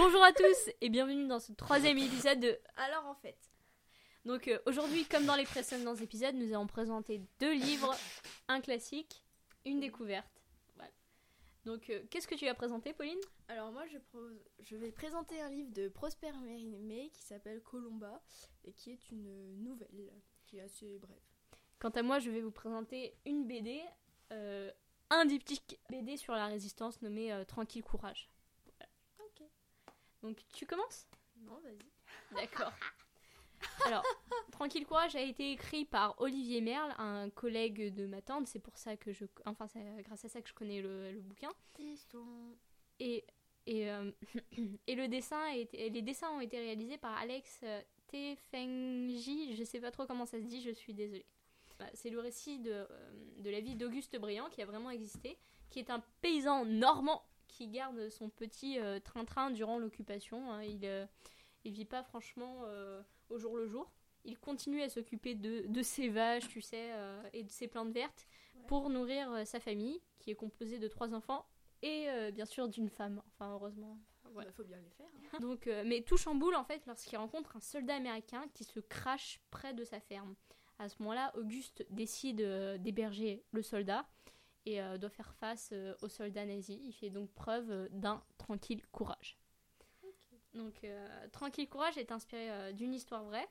Bonjour à tous et bienvenue dans ce troisième épisode de Alors en fait. Donc euh, aujourd'hui, comme dans les précédents épisodes, nous allons présenter deux livres, un classique, une découverte. Voilà. Donc euh, qu'est-ce que tu as présenté, Pauline? Alors moi je, je vais présenter un livre de Prosper Mérimée qui s'appelle Colomba et qui est une nouvelle qui est assez brève. Quant à moi, je vais vous présenter une BD, euh, un diptyque BD sur la résistance nommé Tranquille Courage. Donc tu commences? Non, vas-y. D'accord. Alors, Tranquille Courage a été écrit par Olivier Merle, un collègue de ma tante. C'est pour ça que je, enfin, c'est grâce à ça que je connais le, le bouquin. Et et, euh, et le dessin a été, les dessins ont été réalisés par Alex euh, Tefengji. Je sais pas trop comment ça se dit. Je suis désolée. Voilà, C'est le récit de, euh, de la vie d'Auguste Briand qui a vraiment existé, qui est un paysan normand qui garde son petit euh, train-train durant l'occupation. hein. Il euh, il vit pas franchement euh, au jour le jour. Il continue à s'occuper de, de ses vaches, tu sais, euh, et de ses plantes vertes Ouais. pour nourrir euh, sa famille, qui est composée de trois enfants et euh, bien sûr d'une femme. Enfin, heureusement. Il faut bien les faire. hein. Donc, euh, mais tout chamboule en fait lorsqu'il rencontre un soldat américain qui se crache près de sa ferme. À ce moment-là, Auguste décide euh, d'héberger le soldat et euh, doit faire face euh, au soldat nazi. Il fait donc preuve euh, d'un tranquille courage. Donc, Tranquille Courage est inspiré d'une histoire vraie.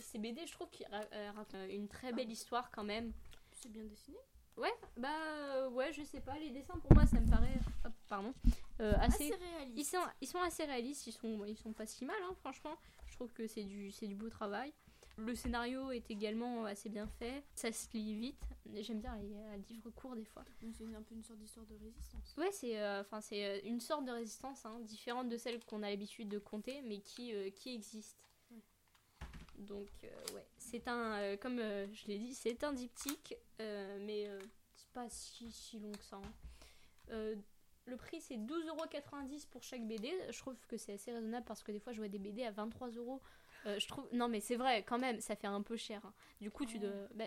Ces BD, je trouve qu'ils ra- racontent une très belle histoire quand même. C'est bien dessiné. Ouais, bah euh, ouais, je sais pas, les dessins pour moi ça me paraît, hop, pardon, euh, assez, Assez réaliste. ils sont, ils sont assez réalistes, ils sont, ils sont pas si mal, hein, franchement. Je trouve que c'est du, c'est du beau travail. Le scénario est également assez bien fait, ça se lit vite. J'aime bien les euh, livres courts des fois. C'est un peu une sorte d'histoire de résistance. Ouais, c'est, euh, enfin c'est euh, une sorte de résistance, hein, différente de celle qu'on a l'habitude de compter, mais qui, euh, qui existe. Ouais. Donc ouais, c'est un, comme je l'ai dit, c'est un diptyque, mais c'est pas si, si long que ça. hein. Le prix c'est 12,90€ pour chaque BD. Je trouve que c'est assez raisonnable parce que des fois je vois des BD à 23 euros. Euh, je trouve non mais c'est vrai quand même ça fait un peu cher. hein. Du coup tu dois bah,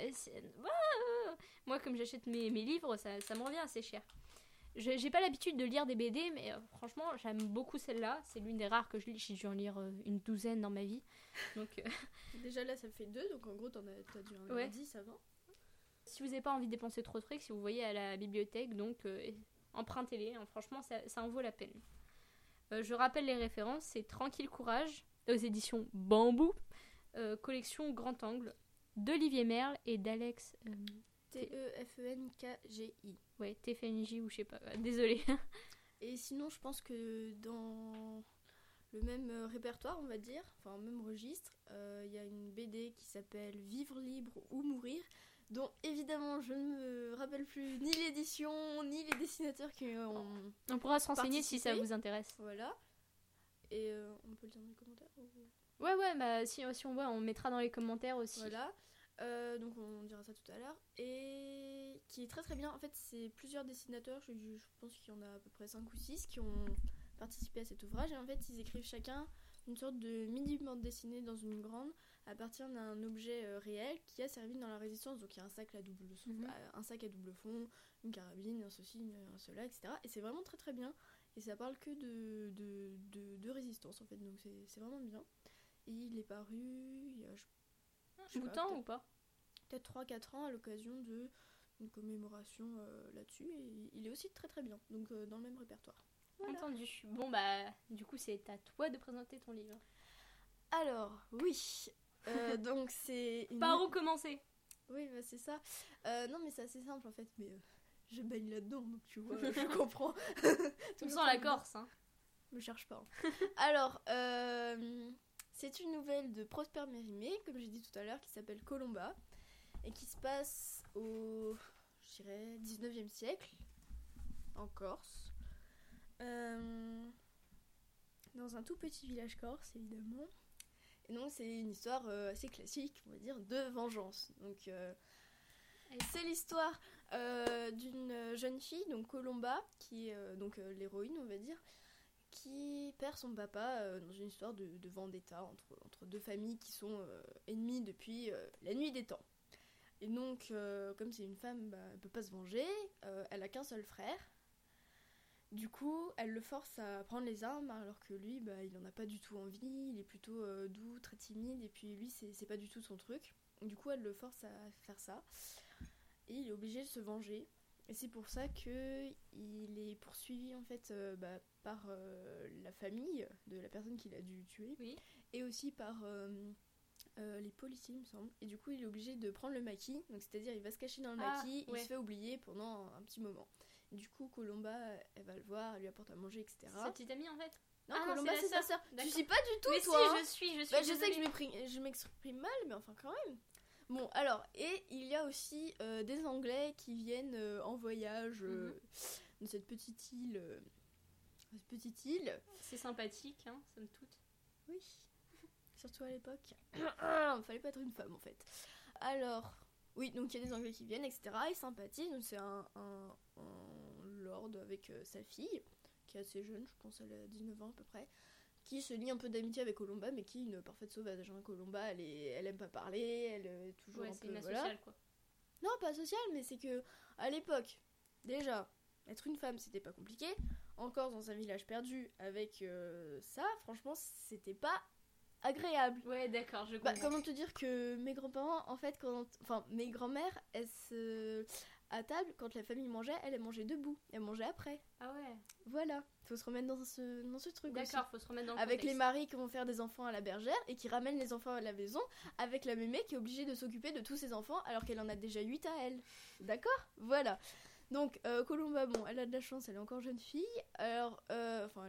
Ah moi comme j'achète mes, mes livres ça, ça me revient assez cher. J'ai pas l'habitude de lire des BD mais euh, franchement j'aime beaucoup celle-là. C'est l'une des rares que je lis. J'ai dû en lire euh, une douzaine dans ma vie. Donc euh, Déjà là ça fait deux donc en gros t'en as, t'as dû en Ouais. 10 avant. si vous n'avez pas envie de dépenser trop de fric, si vous voyez à la bibliothèque, donc euh, empruntez-les. hein. franchement, ça, ça en vaut la peine. Euh, je rappelle les références c'est Tranquille Courage aux éditions Bambou, euh, collection Grand Angle d'Olivier Merle et d'Alex. euh, T-E-F-E-N-K-G-I. ouais, TFNJ ou je sais pas. euh, Désolée. Et sinon, je pense que dans le même euh, répertoire, on va dire, enfin même registre, euh, il y a une BD qui s'appelle Vivre libre ou mourir, dont évidemment je ne me rappelle plus ni l'édition ni les dessinateurs qui ont. On pourra se renseigner si ça vous intéresse. Voilà. Et euh, on peut le dire dans les commentaires ou- Ouais, ouais, bah si, si on voit, on mettra dans les commentaires aussi. Voilà. Euh, donc on dira ça tout à l'heure. Et qui est très très bien. En fait, c'est plusieurs dessinateurs, je, je pense qu'il y en a à peu près 5 ou 6 qui ont participé à cet ouvrage. Et en fait, ils écrivent chacun une sorte de mini bande dessinée dans une grande à partir d'un objet euh, réel qui a servi dans la résistance. Donc il y a un sac à double, son- Mhm. un sac à double fond, une carabine, un ceci, un cela, etc. Et c'est vraiment très très bien. Et ça parle que de, de, de, de résistance en fait. Donc c'est vraiment bien. Et il est paru il y a, je je Boutin peut-être- ou pas? peut-être 3-4 ans à l'occasion de une commémoration euh, là-dessus et il est aussi très très bien donc euh, dans le même répertoire. Voilà. Entendu. Bon, bah, du coup, c'est à toi de présenter ton livre. Alors oui euh, donc c'est une... Par où commencer? Oui bah, c'est ça. Euh, non mais c'est assez simple en fait mais euh, je baigne là-dedans donc tu vois je comprends. On sent la Corse, hein. Me cherche pas. hein. Alors, euh, c'est une nouvelle de Prosper Mérimée, comme j'ai dit tout à l'heure, qui s'appelle Colomba, et qui se passe au, je dirais, 19e siècle, en Corse. Dans un tout petit village corse, évidemment. C'est une histoire euh, assez classique, on va dire, de vengeance. Donc, euh, c'est l'histoire euh, d'une jeune fille, donc Colomba, qui est donc l'héroïne, on va dire, qui perd son papa dans une histoire de, de vendetta entre, deux familles qui sont ennemies depuis la nuit des temps. Et donc, comme c'est une femme, bah, elle peut pas se venger, elle a qu'un seul frère. Du coup, elle le force à prendre les armes alors que lui, bah, il en a pas du tout envie, il est plutôt euh, doux, très timide, et puis lui, c'est pas du tout son truc. Du coup, elle le force à faire ça, et il est obligé de se venger. Et c'est pour ça que il est poursuivi en fait euh, bah, par euh, la famille de la personne qu'il a dû tuer, Oui. et aussi par euh, les policiers, il me semble. Et du coup, il est obligé de prendre le maquis, donc c'est-à-dire il va se cacher dans le Ah, maquis, il ouais. se fait oublier pendant un petit moment. Du coup, Colomba, elle va le voir, elle lui apporte à manger, etc. Sa petite amie en fait. Non, Ah Colomba, c'est sa sœur. Tu D'accord. sais pas du tout, Mais toi. si, hein. je suis, je suis. Bah, je sais que je m'exprime- je mal, mais enfin quand même. Bon, alors, et il y a aussi euh, des Anglais qui viennent euh, en voyage euh, Mhm. dans cette petite île. cette petite île. C'est sympathique, hein, somme toute. Oui, surtout à l'époque. Fallait pas être une femme en fait. Alors, oui, donc il y a des Anglais qui viennent, etc. Ils sympathisent. Donc c'est un, un- un lord avec euh, sa fille, qui est assez jeune, je pense elle a 19 ans à peu près, qui se lie un peu d'amitié avec Colomba, mais qui est une parfaite sauvage. hein. Colomba, elle, est, elle aime pas parler, elle est toujours Ouais, un c'est peu. une voilà. quoi. Non, pas social, mais c'est que à l'époque, déjà, être une femme, c'était pas compliqué. Encore dans un village perdu avec euh, ça, franchement, c'était pas agréable. Ouais, d'accord, je Bah, comprends. comment te dire que mes grands-parents, en fait, quand. Enfin, mes grands-mères, elles se. À table, quand la famille mangeait, elle, elle mangeait debout. Elle mangeait après. Ah ouais, Voilà. Faut se remettre dans ce, dans ce truc d'accord, faut se remettre dans le Avec les maris qui vont faire des enfants à la bergère et qui ramènent les enfants à la maison, avec la mémé qui est obligée de s'occuper de tous ses enfants alors qu'elle en a déjà 8 à elle. D'accord? Voilà. Donc, euh, Colomba, bon, elle a de la chance, elle est encore jeune fille. Alors, euh, enfin,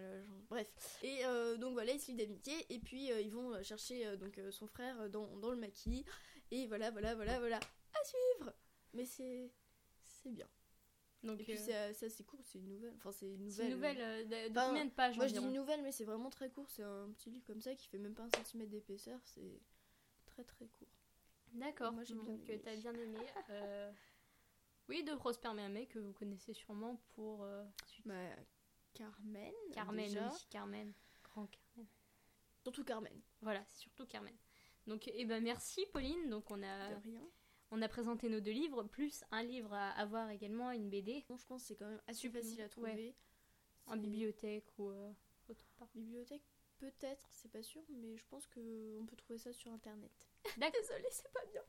bref. Et euh, donc voilà, ils se lient d'amitié et puis ils vont chercher donc son frère dans, dans le maquis. Et voilà, voilà, voilà, voilà. À suivre Mais c'est. C'est bien. Donc, Et puis euh, c'est euh, c'est assez court, c'est une nouvelle. Enfin, c'est une c'est nouvelle. une nouvelle euh, de, combien de pages Moi je dis une nouvelle, mais c'est vraiment très court. C'est un petit livre comme ça qui fait même pas un centimètre d'épaisseur. C'est très très court. D'accord, Moi, j'ai bien aimé. t'as bien aimé. euh, Oui, de Prosper Méhamé que vous connaissez sûrement pour euh, Bah, Carmen. Carmen, déjà. oui, Carmen, grand Carmen. Surtout Carmen. Voilà, c'est surtout Carmen. Donc, eh ben merci Pauline. Donc on a, De rien. on a présenté nos deux livres, plus un livre à avoir également, une BD Bon, je pense que c'est quand même assez Super. facile à Ouais. trouver. en bibliothèque ou euh, autre part. Bibliothèque, peut-être, c'est pas sûr, mais je pense que on peut trouver ça sur internet. D'accord, Désolée, c'est pas bien.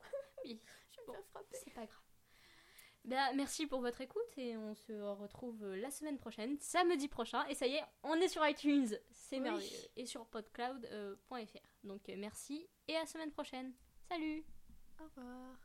Oui. je vais Bon. me faire frapper. c'est pas grave. Ben, merci pour votre écoute et on se retrouve la semaine prochaine, samedi prochain. Et ça y est, on est sur iTunes, c'est Oui. merveilleux. Et sur podcloud.fr. Donc euh, merci et à la semaine prochaine. Salut Au revoir.